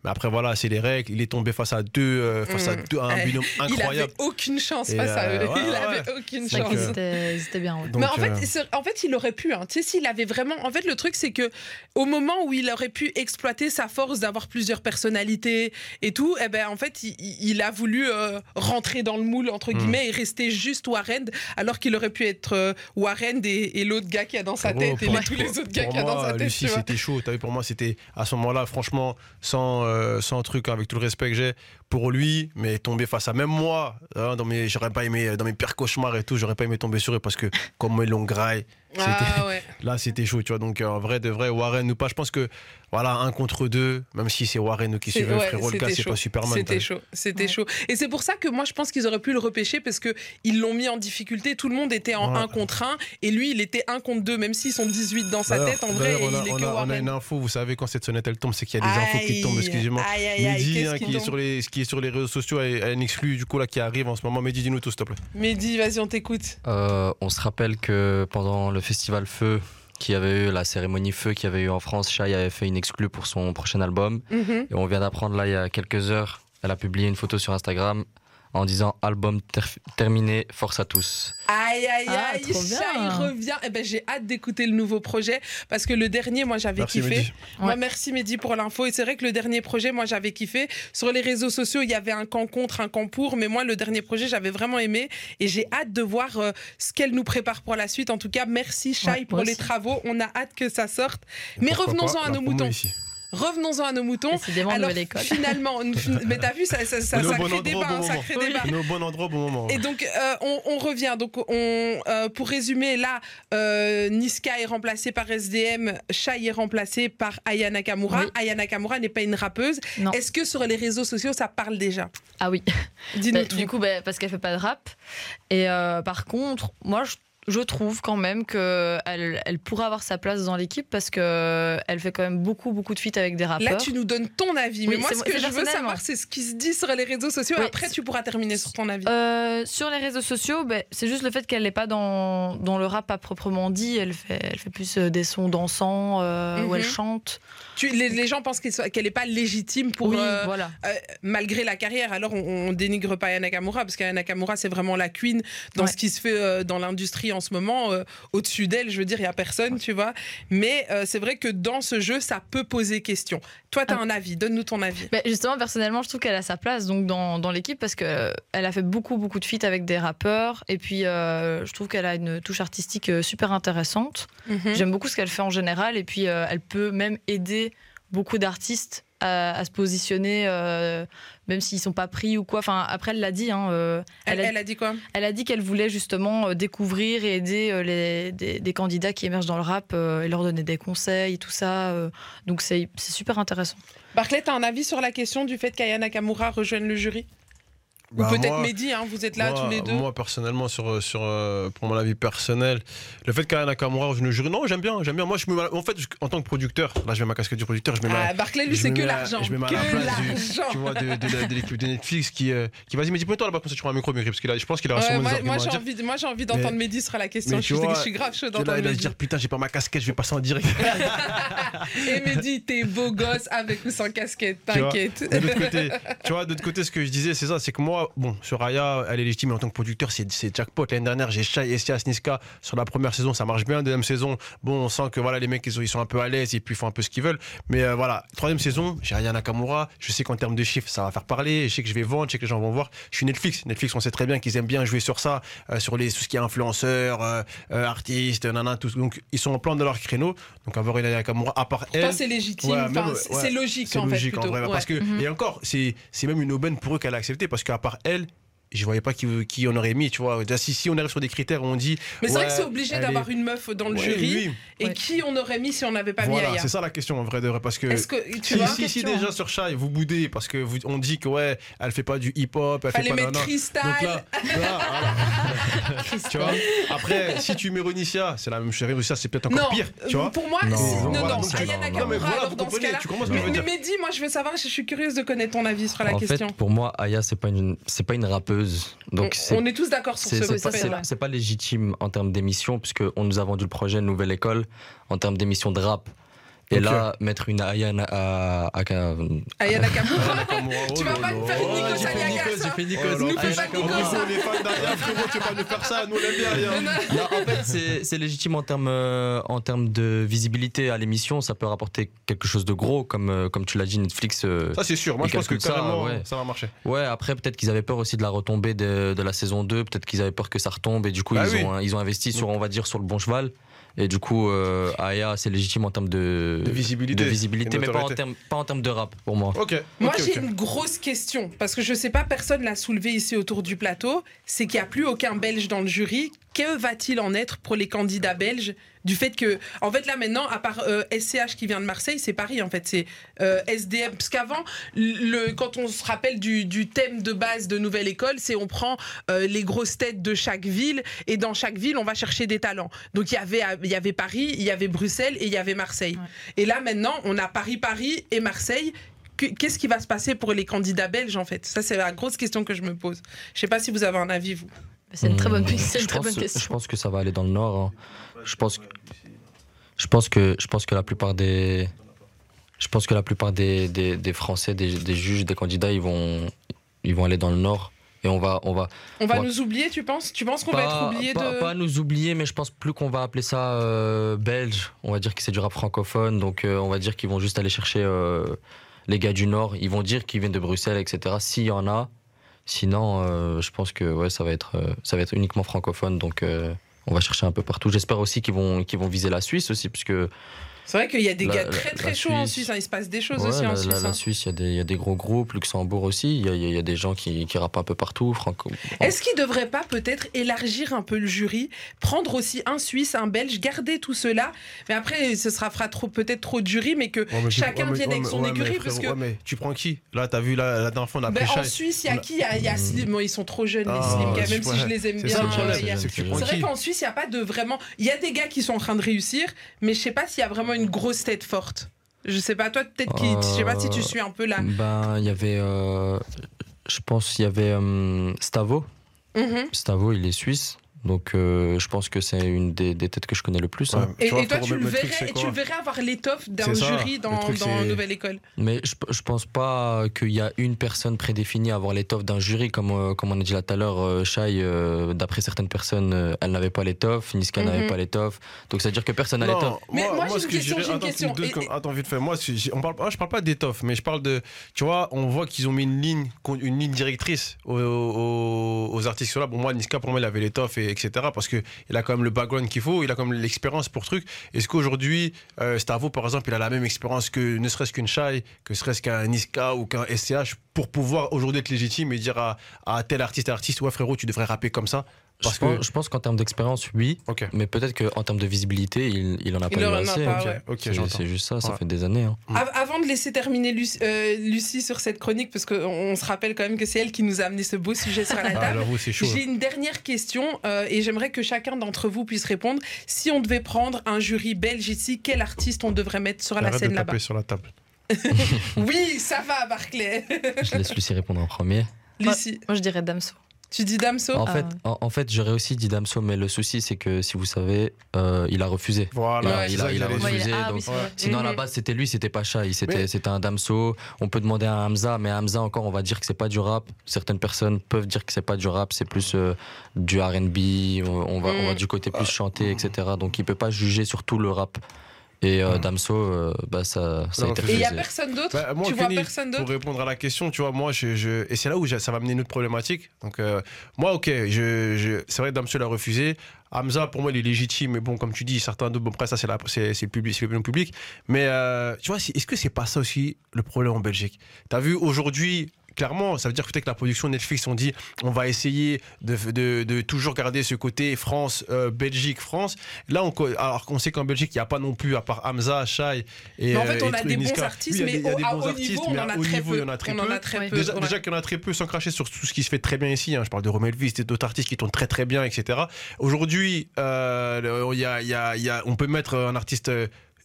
S3: Mais après voilà, c'est les règles. Il est tombé face à deux, euh, face à
S2: Mm.
S3: deux, à un binôme
S2: Il avait
S3: incroyable.
S2: auche chance
S3: Et,
S2: face à eux.
S3: ouais,
S2: il avait
S3: ouais.
S2: aucune chance.
S4: ils étaient bien.
S2: mais en fait,
S3: euh,
S2: c'est- en fait, il aurait pu. Hein. Tu sais, s'il avait vraiment. En fait, le truc, c'est que au moment où il aurait pu exploiter sa force d'avoir plusieurs personnalités et tout, eh ben, en fait, il, il a voulu euh, rentrer dans le moule entre
S3: Hmm.
S2: guillemets et rester juste Warren, alors qu'il aurait pu être euh, Warren et, et l'autre gars qui a dans sa tête et
S3: pour-
S2: les- tous les autres gars qui a dans
S3: moi,
S2: sa tête.
S3: Lucie, c'était chaud. T'as vu, pour moi, c'était à ce moment-là, franchement, sans, euh, sans truc, hein, avec tout le respect que j'ai pour lui, mais tomber face à même moi, hein, dans mes, j'aurais pas aimé, dans mes pires cauchemars et tout, j'aurais pas aimé tomber sur eux parce que comme ils l'ont graille,
S2: Ah ouais.
S3: là, c'était chaud, tu vois. Donc, euh, en vrai, de vrai, Warren ou pas, je pense que, voilà, un contre deux, même si c'est Warren ou qui suit,
S2: ouais,
S3: frérot, le gars,
S2: c'était
S3: c'est pas Superman. t'as
S2: C'était chaud, c'était
S4: Ouais.
S2: chaud. Et c'est pour ça que moi je pense qu'ils auraient pu le repêcher parce que ils l'ont mis en difficulté. Tout le monde était en
S3: Ouais.
S2: 1 contre 1 et lui il était 1 contre 2, même s'ils sont 18 dans sa tête. En vrai,
S3: d'ailleurs, on a,
S2: il est
S3: on
S2: que
S3: a- on a
S2: Warren.
S3: une info, vous savez, quand cette sonnette elle tombe, c'est qu'il y a des infos qui tombent, excusez-moi. Mehdi,
S2: qu'est-ce
S3: hein,
S2: qui
S3: qui, est sur les, qui est sur les réseaux sociaux, a une exclue du coup là qui arrive en ce moment. Mehdi, dis-nous tout, s'il te plaît.
S2: Mehdi, vas-y, on t'écoute.
S5: Euh, on se rappelle que pendant le festival Feu, qui avait eu la cérémonie Feu qui avait eu en France, Shai avait fait une exclue pour son prochain album.
S2: Mhm.
S5: Et on vient d'apprendre là il y a quelques heures, elle a publié une photo sur Instagram en disant album ter- terminé, force à tous.
S2: Aïe, aïe,
S4: Ah,
S2: aïe. Shai revient. Eh ben, j'ai hâte d'écouter le nouveau projet parce que le dernier, moi, j'avais
S3: Merci,
S2: kiffé.
S3: Mehdi.
S2: Moi,
S4: Ouais.
S2: merci Mehdi pour l'info. Et c'est vrai que le dernier projet, moi, j'avais kiffé. Sur les réseaux sociaux, il y avait un camp contre, un camp pour. Mais moi, le dernier projet, j'avais vraiment aimé. Et j'ai hâte de voir euh, ce qu'elle nous prépare pour la suite. En tout cas, merci Shai
S4: Ouais,
S2: pour les travaux. On a hâte que ça sorte. Mais revenons-en à nos moutons.
S3: ici.
S2: Revenons-en à nos moutons.
S4: Décidément,
S2: Alors,
S4: nouvelle école.
S2: finalement, mais t'as vu, ça, ça,
S3: bon
S2: crée
S3: endroit
S2: débat.
S3: bon
S2: hein, ça crée
S4: Oui.
S2: débat.
S3: On est au bon endroit au bon moment.
S2: Et donc, euh, on, on revient. Donc, on, euh, pour résumer, là, euh, Niska est remplacée par SDM, Shai est remplacée par Aya Nakamura.
S4: Oui.
S2: Aya Nakamura n'est pas une rappeuse. Est-ce que sur les réseaux sociaux, ça parle déjà?
S4: Ah oui.
S2: Dis-nous
S4: Bah,
S2: tout.
S4: du coup, bah, parce qu'elle fait pas de rap. Et euh, par contre, moi, je, je trouve quand même que elle, pourrait avoir sa place dans l'équipe parce que elle fait quand même beaucoup, beaucoup de feats avec des rappeurs.
S2: Là, tu nous donnes ton avis. Mais
S4: Oui,
S2: moi, ce que je veux savoir, c'est ce qui se dit sur les réseaux sociaux.
S4: Oui.
S2: Après, tu pourras terminer sur ton avis.
S4: Euh, sur les réseaux sociaux, ben, c'est juste le fait qu'elle n'est pas dans, dans le rap à proprement dit. Elle fait, elle fait plus euh, des sons dansants euh, où
S2: Mhm.
S4: elle chante.
S2: Tu- les, les gens pensent qu'elle qu'elle n'est pas légitime pour.
S4: oui,
S2: euh,
S4: voilà.
S2: euh, malgré la carrière, alors on, on dénigre pas Aya Nakamura parce qu'Aya Nakamura c'est vraiment la queen dans
S4: Ouais.
S2: ce qui se fait euh, dans l'industrie en ce moment, euh, au-dessus d'elle, je veux dire, il n'y a personne, tu vois. Mais euh, c'est vrai que dans ce jeu, ça peut poser question. Toi, tu as
S4: Ah.
S2: un avis, donne-nous ton avis.
S4: Bah, justement, personnellement, je trouve qu'elle a sa place donc dans, dans l'équipe parce que elle a fait beaucoup beaucoup de feats avec des rappeurs et puis euh, je trouve qu'elle a une touche artistique euh, super intéressante.
S2: Mhm.
S4: J'aime beaucoup ce qu'elle fait en général et puis euh, elle peut même aider beaucoup d'artistes à, à se positionner euh, même s'ils sont pas pris ou quoi. Enfin après elle l'a dit. hein, euh,
S2: Elle,
S4: elle, a,
S2: elle a dit quoi
S4: elle a dit qu'elle voulait justement euh, découvrir et aider les, des, des candidats qui émergent dans le rap et leur donner des conseils, tout ça. donc c'est c'est super intéressant.
S2: Barclay, tu as un avis sur la question du fait qu'Aya Nakamura rejoigne le jury?
S3: Bah,
S2: Ou peut-être
S3: moi-
S2: Mehdi, hein, vous êtes là
S3: moi,
S2: tous les deux.
S3: Moi, personnellement, sur, sur, euh, pour mon avis personnel, le fait qu'Aya Nakamura rejoigne le jury, non, j'aime bien, j'aime bien. Moi, je me, en fait, je- en tant que producteur, là, je mets ma casquette du producteur, je mets ma-
S2: Ah, Barclay, lui, c'est que l'argent.
S3: Je me mets à
S2: Que l'argent.
S3: tu vois, de, de la- de l'équipe de Netflix qui, euh, qui vas-y, mais dis-moi toi là-bas, comme ça tu prends un micro, Mehdi, parce qu'il a, je pense qu'il a
S2: Ouais,
S3: sûrement
S2: moi, moi, j'ai envie, moi, j'ai envie d'entendre Mehdi sur la question. Je
S3: vois,
S2: je suis grave chaud
S3: Que Là,
S2: d'entendre
S3: il va se
S2: Mehdi.
S3: dire putain, j'ai pas ma casquette, je vais passer en direct.
S2: Et Mehdi, t'es beau gosse avec ou sans casquette, t'inquiète.
S3: De tu vois, de l'autre côté, ce que je disais, c'est ça, c'est que moi, bon, sur Aya, elle est légitime en tant que producteur, c'est c'est jackpot. L'année dernière, j'ai Shai, Estias, Niska sur la première saison, ça marche bien. Deuxième saison, bon, on sent que voilà, les mecs, ils sont, ils sont un peu à l'aise et puis ils font un peu ce qu'ils veulent. Mais euh, voilà, troisième saison, j'ai Aya Nakamura. Je sais qu'en termes de chiffres, ça va faire parler. Je sais que je vais vendre, je sais que les gens vont voir. Je suis Netflix. Netflix, on sait très bien qu'ils aiment bien jouer sur ça, euh, sur les, tout ce qui est influenceurs, euh, euh, artistes, nanana, tout. Donc, ils sont en plan de leur créneau. Donc, avoir une Nakamura, à part elle.
S2: c'est légitime.
S3: Ouais,
S2: c'est
S3: ouais,
S2: c'est logique, en fait,
S3: logique
S2: plutôt.
S3: en vrai.
S2: Ouais.
S3: Parce que,
S4: Mhm.
S3: Et encore, c'est c'est même une aubaine pour eux qu'elle a accepté parce qu'à part elle, je voyais pas qui, qui on aurait mis, tu vois. Déjà, si, si on arrive sur des critères où on dit.
S2: Mais c'est vrai que c'est obligé d'avoir
S3: est-
S2: une meuf dans le
S3: Ouais,
S2: jury.
S3: oui.
S2: Et
S4: Ouais.
S2: qui on aurait mis si on n'avait pas mis
S3: Voilà,
S2: Aya
S3: c'est ça la question en vrai de vrai. Parce que.
S2: Est-ce que tu
S3: si,
S2: vois
S3: si, déjà sur Shai, vous boudez parce que vous, on dit que ouais, elle fait pas du hip-hop, elle
S2: Fallait
S3: fait pas
S2: mettre.
S3: Donc là, là, voilà. tu vois. Après, si tu mets Ronicia, c'est la même chose. Ronicia, c'est peut-être encore
S2: non,
S3: pire, tu vois.
S2: pour moi,
S5: Non,
S2: si- non,
S3: voilà,
S2: non, Nakamura, dans ce cas-là. Mais. Mehdi, moi, je veux savoir, je suis curieuse de connaître ton avis sur la question.
S5: pour moi, Aya, c'est pas une, c'est Donc
S2: on, est tous d'accord sur ce
S5: c'est pas, c'est légitime en termes d'émission, puisque on nous a vendu le projet Nouvelle École en termes d'émission de rap. Et
S3: Ok.
S5: là, mettre une Aya na- à, à- à-
S2: Aya Nakamura.
S3: Nakamura, oh
S2: Tu vas pas me faire une
S3: Oh, fait
S2: Aliagas,
S3: Nico,
S2: hein.
S3: j'ai fait Nico.
S2: Oh là
S3: Nous.
S2: Fais pas Nico, ça.
S3: on est fans d'Aya, frérot, tu vas pas nous faire ça, nous on aime bien Aya.
S5: Non, en fait, c'est- légitime en termes, euh, en termes de visibilité à l'émission. Ça peut rapporter quelque chose de gros, comme, euh, comme tu l'as dit, Netflix. euh,
S3: Ça c'est sûr, moi je pense que carrément
S5: ouais.
S3: ça va marcher.
S5: Ouais, après, peut-être qu'ils avaient peur aussi de la retombée de, de la saison 2. Peut-être qu'ils avaient peur que ça retombe. Et du coup,
S3: Bah
S5: ils,
S3: oui.
S5: ont, ils ont investi sur, on va dire, sur le bon cheval. Et du coup, euh, Aya, c'est légitime en termes de,
S3: De visibilité.
S5: de visibilité,
S3: Et
S5: mais pas en, termes, pas en termes de rap, pour moi.
S3: Ok.
S2: Moi, j'ai une grosse question, parce que je sais pas, personne l'a soulevé ici autour du plateau, c'est qu'il n'y a plus aucun Belge dans le jury. Que va-t-il en être pour les candidats belges du fait que, en fait, là maintenant, à part euh, SCH qui vient de Marseille, c'est Paris, en fait, c'est euh, SDM. Parce qu'avant, le, quand on se rappelle du, du thème de base de Nouvelle École, c'est on prend euh, les grosses têtes de chaque ville, et dans chaque ville, on va chercher des talents. Donc il y avait, il y avait Paris, il y avait Bruxelles et il y avait Marseille. Et là maintenant, on a Paris, Paris et Marseille. Que- Qu'est-ce qui va se passer pour les candidats belges en fait? Ça c'est la grosse question que je me pose. Je sais pas si vous avez un avis vous.
S4: C'est une très bonne,
S5: Hmm,
S4: c'est une
S5: je
S4: très
S5: pense-
S4: bonne question.
S5: Je pense que ça va aller dans le nord. hein. Je pense que, je pense que, je pense que la plupart des, je pense que la plupart des, des, des Français, des, des juges, des candidats, ils vont, ils vont aller dans le nord. Et on va, on va
S2: On va nous oublier, tu penses? Tu penses qu'on va être oublié
S5: pas,
S2: de
S5: pas nous oublier, mais je pense plus qu'on va appeler ça euh, belge. On va dire que c'est du rap francophone, donc euh, on va dire qu'ils vont juste aller chercher euh, les gars du Nord. Ils vont dire qu'ils viennent de Bruxelles, etc. S'il y en a. Sinon, euh, je pense que ouais, ça va être, euh, uniquement francophone, donc euh, on va chercher un peu partout. J'espère aussi qu'ils vont viser la Suisse aussi, puisque
S2: C'est vrai qu'il y a des
S5: La-
S2: gars
S5: la-
S2: très très
S5: la
S2: chauds en
S5: Suisse.
S2: Hein. Il se passe des choses
S5: ouais,
S2: aussi
S5: la,
S2: en
S5: la-
S2: Suisse.
S5: la
S2: hein.
S5: Suisse, il y, a des- il y a des gros groupes. Luxembourg aussi, il y a, y y des gens qui, qui rappent un peu partout. Franco.
S2: Est-ce qu'il ne devrait pas peut-être élargir un peu le jury, prendre aussi un Suisse, un Belge, garder tout cela Mais après, ce sera fera trop peut-être trop de jury, mais que
S3: Ouais, mais tu-
S2: chacun vienne
S3: ouais,
S2: avec son
S3: ouais, mais
S2: écurie.
S3: frérot,
S2: Parce que
S3: ouais, mais tu prends qui Là, t'as vu là, la dernière fois, on a
S2: ben, en. Suisse, il y a qui Il y a, il y a Slim. Bon, ils sont trop jeunes, les
S3: Ah,
S2: Slim, même, si je les aime bien. euh,
S3: c'est
S2: vrai qu'en Suisse, il n'y a pas de vraiment. Il y a des gars qui sont en train de réussir, mais je sais pas s'il y a vraiment une grosse tête forte. Je sais pas, toi, peut-être qui. Je sais pas si tu
S5: Euh,
S2: suis un peu là.
S5: Ben, il y avait, euh, je pense, il y avait euh, Stavo.
S2: Mhm.
S5: Stavo, il est suisse. Donc euh, je pense que c'est une des, des têtes que je connais le plus. hein.
S2: Et,
S3: vois,
S2: et toi, tu le, verrais, tu verrais avoir l'étoffe d'un jury dans,
S3: truc,
S2: dans Nouvelle École?
S5: Mais je, je pense pas qu'il y a une personne prédéfinie à avoir l'étoffe d'un jury, comme, euh, comme on a dit là tout à l'heure, euh, Shai, euh, d'après certaines personnes, euh, elle n'avait pas l'étoffe, Niska
S2: Mhm.
S5: n'avait pas l'étoffe. Donc ça veut dire que personne n'a l'étoffe.
S2: Mais moi, j'ai
S3: ce
S2: une
S3: que je
S2: question,
S3: dirais-
S2: j'ai une
S3: attends,
S2: question.
S3: deux
S2: Et- et-
S3: Attends, vite fait. Moi, on parle, moi, je parle pas d'étoffe, mais je parle de. Tu vois, on voit qu'ils ont mis une ligne, une ligne directrice aux, aux- aux artistes qui sont là. Bon, moi, Niska, pour moi, il avait l'étoffe, et etc. Parce qu'il a quand même le background qu'il faut, il a quand même l'expérience pour truc. Est-ce qu'aujourd'hui, euh, Stavo, par exemple, il a la même expérience que ne serait-ce qu'une Shai, que serait-ce qu'un Niska ou qu'un SCH pour pouvoir aujourd'hui être légitime et dire à, à tel artiste, artiste, ouais, frérot, tu devrais rapper comme ça? Parce
S5: je,
S3: que.
S5: pense, je pense qu'en termes d'expérience, oui, mais peut-être qu'en termes de visibilité, il, il en a
S2: Il
S5: pas
S2: en
S5: eu assez.
S2: pas,
S5: hein.
S2: ouais.
S3: Ok,
S5: C'est-
S3: j'entends.
S5: C'est juste ça, ça
S3: Ouais.
S5: fait des années. hein.
S2: Av- Avant de laisser terminer Lucie, euh, Lucie sur cette chronique, parce qu'on on se rappelle quand même que c'est elle qui nous a amené ce beau sujet sur la
S3: Ah,
S2: table.
S3: alors, vous, c'est chaud.
S2: J'ai une dernière question euh, et j'aimerais que chacun d'entre vous puisse répondre. Si on devait prendre un jury belge ici, quel artiste on devrait mettre sur la
S3: Arrête
S2: scène là-bas
S3: taper sur la table.
S2: Oui, ça va, Barclay.
S5: Je laisse Lucie répondre en premier.
S2: Lucie,
S4: Moi, je dirais Damso.
S2: Tu dis Damso
S5: En
S4: Ah,
S5: fait,
S4: ouais.
S5: en, en fait j'aurais aussi dit Damso, mais le souci, c'est que si vous savez, euh, il a refusé.
S3: Voilà,
S5: il a- il refusé.
S4: ah,
S5: donc. Sinon, à la base, c'était lui, c'était pas Shai. C'était, un Damso. On peut demander à Hamza, mais Hamza, encore, on va dire que c'est pas du rap. Certaines personnes peuvent dire que c'est pas du rap, c'est plus euh, du RB. On, on va, on va
S2: Mhm.
S5: du côté plus chanté, etc. Donc, il peut pas juger sur tout le rap. Et euh. Damso, euh, bah, ça, ça a été.
S2: Et il n'y a personne d'autre
S3: Bah,
S2: Tu vois personne
S3: Pour
S2: d'autre
S3: répondre à la question, tu vois, moi, je, je- et c'est là où ça va amener une autre problématique. Donc, euh, moi, ok, je, je- c'est vrai, Damso l'a refusé. Hamza, pour moi, il est légitime, mais bon, comme tu dis, certains d'autres, bon, après, ça, c'est, la, c'est, c'est le public, l'opinion publique. Mais, euh, tu vois, est-ce que c'est pas ça aussi le problème en Belgique? T'as vu, aujourd'hui, clairement, ça veut dire peut-être que la production Netflix, on dit, on va essayer de, de, de toujours garder ce côté France, euh, Belgique, France. Là, on, alors qu'on sait qu'en Belgique, il n'y a pas non plus, à part Hamza, Shai et.
S2: Mais en fait,
S3: euh,
S2: on a des bons artistes, mais à haut niveau, on en a très peu.
S3: Déjà,
S2: ouais.
S3: déjà qu'il y en a très peu, sans cracher sur tout ce qui se fait très bien ici. hein. Je parle de Romel et d'autres artistes qui tournent très très bien, etc. Aujourd'hui, euh, le- il y a- il y a- il y a- on peut mettre un artiste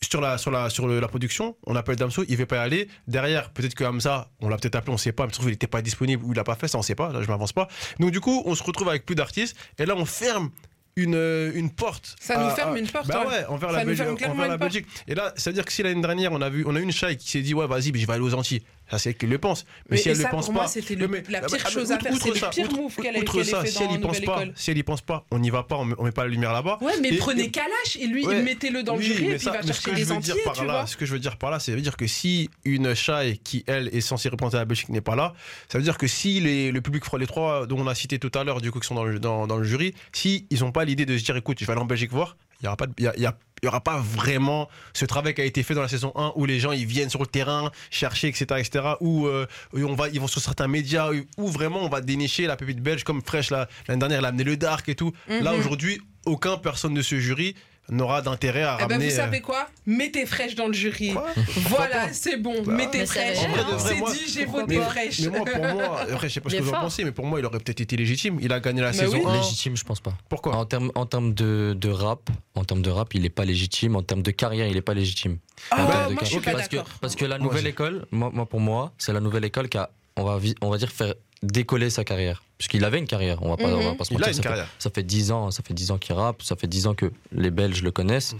S3: sur la, sur la, sur le- la production. On appelle Damso, il ne veut pas y aller. Derrière, peut-être que Hamza, on l'a peut-être appelé, on ne sait pas. Mais trouve il n'était pas disponible ou il l'a pas fait, ça on ne sait pas. Là, je m'avance pas. Donc du coup, on se retrouve avec plus d'artistes. Et là, on ferme une, euh, une porte.
S2: Ça nous
S3: à-
S2: ferme une porte,
S3: Bah
S2: ouais.
S3: ouais, envers la, Belgique, envers la. Belgique. Et là, ça veut dire que si l'année dernière, on a, vu, on a eu une Shai qui s'est dit, ouais, vas-y, mais je vais aller aux Antilles. Ça, c'est elle qui le pense. Mais,
S2: Mais
S3: si elle ne le pense
S2: pour
S3: pas.
S2: c'était la
S3: ah,
S2: pire
S3: mais
S2: chose à faire. C'est le pire move qu'elle qu'elle ait
S3: ça,
S2: fait
S3: si elle y pense pas,
S2: École.
S3: si elle y pense pas, on n'y va pas, on met, on met pas la lumière là-bas.
S2: Ouais, mais
S3: Et-
S2: prenez Kalash et lui,
S3: Ouais.
S2: mettez-le dans le jury et puis
S3: ça-
S2: il va chercher les entiers,
S3: dire par
S2: tu
S3: là,
S2: vois.
S3: Ce que je veux dire par là, veut dire que si une Shai qui, elle, est censée représenter la Belgique n'est pas là, ça veut dire que si les, le public, les trois dont on a cité tout à l'heure, du coup, qui sont dans le, dans, dans le jury, si ils n'ont pas l'idée de se dire, écoute, je vais aller en Belgique voir, il n'y aura pas de- a- y a- il y aura pas vraiment ce travail qui a été fait dans la saison 1 où les gens ils viennent sur le terrain chercher etc etc où, euh, on va ils vont sur certains médias où, vraiment on va dénicher la pépite belge comme Fresh la- l'année dernière elle a amené le dark et tout là
S2: Mhm.
S3: aujourd'hui aucun personne de ce jury n'aura d'intérêt à
S2: Eh ben,
S3: ramener
S2: vous
S3: euh,
S2: savez quoi? Mettez fraîche dans le jury.
S3: quoi?
S2: Voilà, c'est bon.
S3: Bah,
S2: Mettez
S4: Mais
S2: fraîche. C'est dit, j'ai voté
S3: mais,
S2: fraîche.
S3: mais moi pour moi après je sais pas ce que vous en pensez mais pour moi il aurait peut-être été légitime il a gagné la
S2: Bah
S3: saison
S2: oui.
S3: 1
S5: Légitime, je pense pas.
S3: pourquoi?
S5: En termes en termes de, de rap, en termes de rap, il est pas légitime. En termes de carrière, il est pas légitime.
S2: Ah, moi, je suis pas
S5: parce que,
S2: d'accord.
S5: parce que la nouvelle école, moi, moi, pour moi, c'est la nouvelle école qui a, on va, on va dire, faire décoller sa carrière. Puisqu'il avait une carrière, on va pas, on va
S2: Mhm.
S5: pas se
S3: il a
S5: mentir.
S3: une
S5: ça, fait,
S3: carrière
S5: ça fait 10 ans, ça fait 10 ans qu'il rappe, ça fait 10 ans que les Belges le connaissent.
S3: Mhm.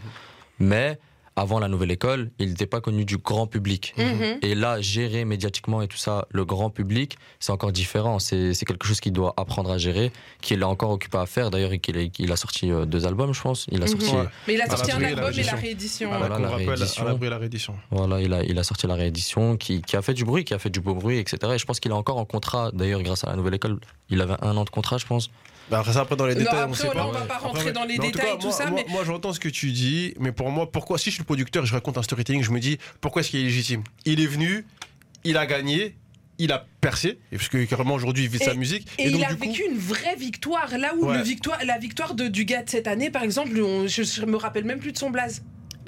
S5: Mais avant la nouvelle école, il n'était pas connu du grand public.
S2: Mhm.
S5: Et là, gérer médiatiquement et tout ça, le grand public, c'est encore différent. C'est c'est quelque chose qu'il doit apprendre à gérer, qu'il est encore occupé à faire. D'ailleurs, il a sorti euh, deux albums, je pense. Il a
S2: Mhm.
S5: sorti,
S3: Ouais.
S2: Mais il a sorti un album et la
S3: réédition.
S5: Voilà, réédition.
S3: la réédition
S5: voilà, il a, il a sorti la réédition qui, qui a fait du bruit, qui a fait du beau bruit, etc. Et je pense qu'il est encore en contrat. D'ailleurs, grâce à la nouvelle école, il avait un an de contrat, je pense.
S3: Bah, après ça, après dans les
S2: Non,
S3: détails, on
S2: après,
S3: sait
S2: là,
S3: pas.
S2: on va pas
S3: Après,
S2: rentrer dans les détails
S3: cas,
S2: tout
S3: moi,
S2: ça,
S3: moi-
S2: mais
S3: Moi, j'entends ce que tu dis, mais pour moi, pourquoi, si je suis le producteur et je raconte un storytelling, je me dis, pourquoi est-ce qu'il est légitime? Il est venu, il a gagné, il a percé, et parce que carrément aujourd'hui, il vit de sa
S2: Et-
S3: musique.
S2: Et,
S3: donc,
S2: il a
S3: du coup,
S2: vécu une vraie victoire. Là où
S3: Ouais.
S2: le victoire, la victoire de Dugat cette année, par exemple, on- je, je me rappelle même plus de son blaze.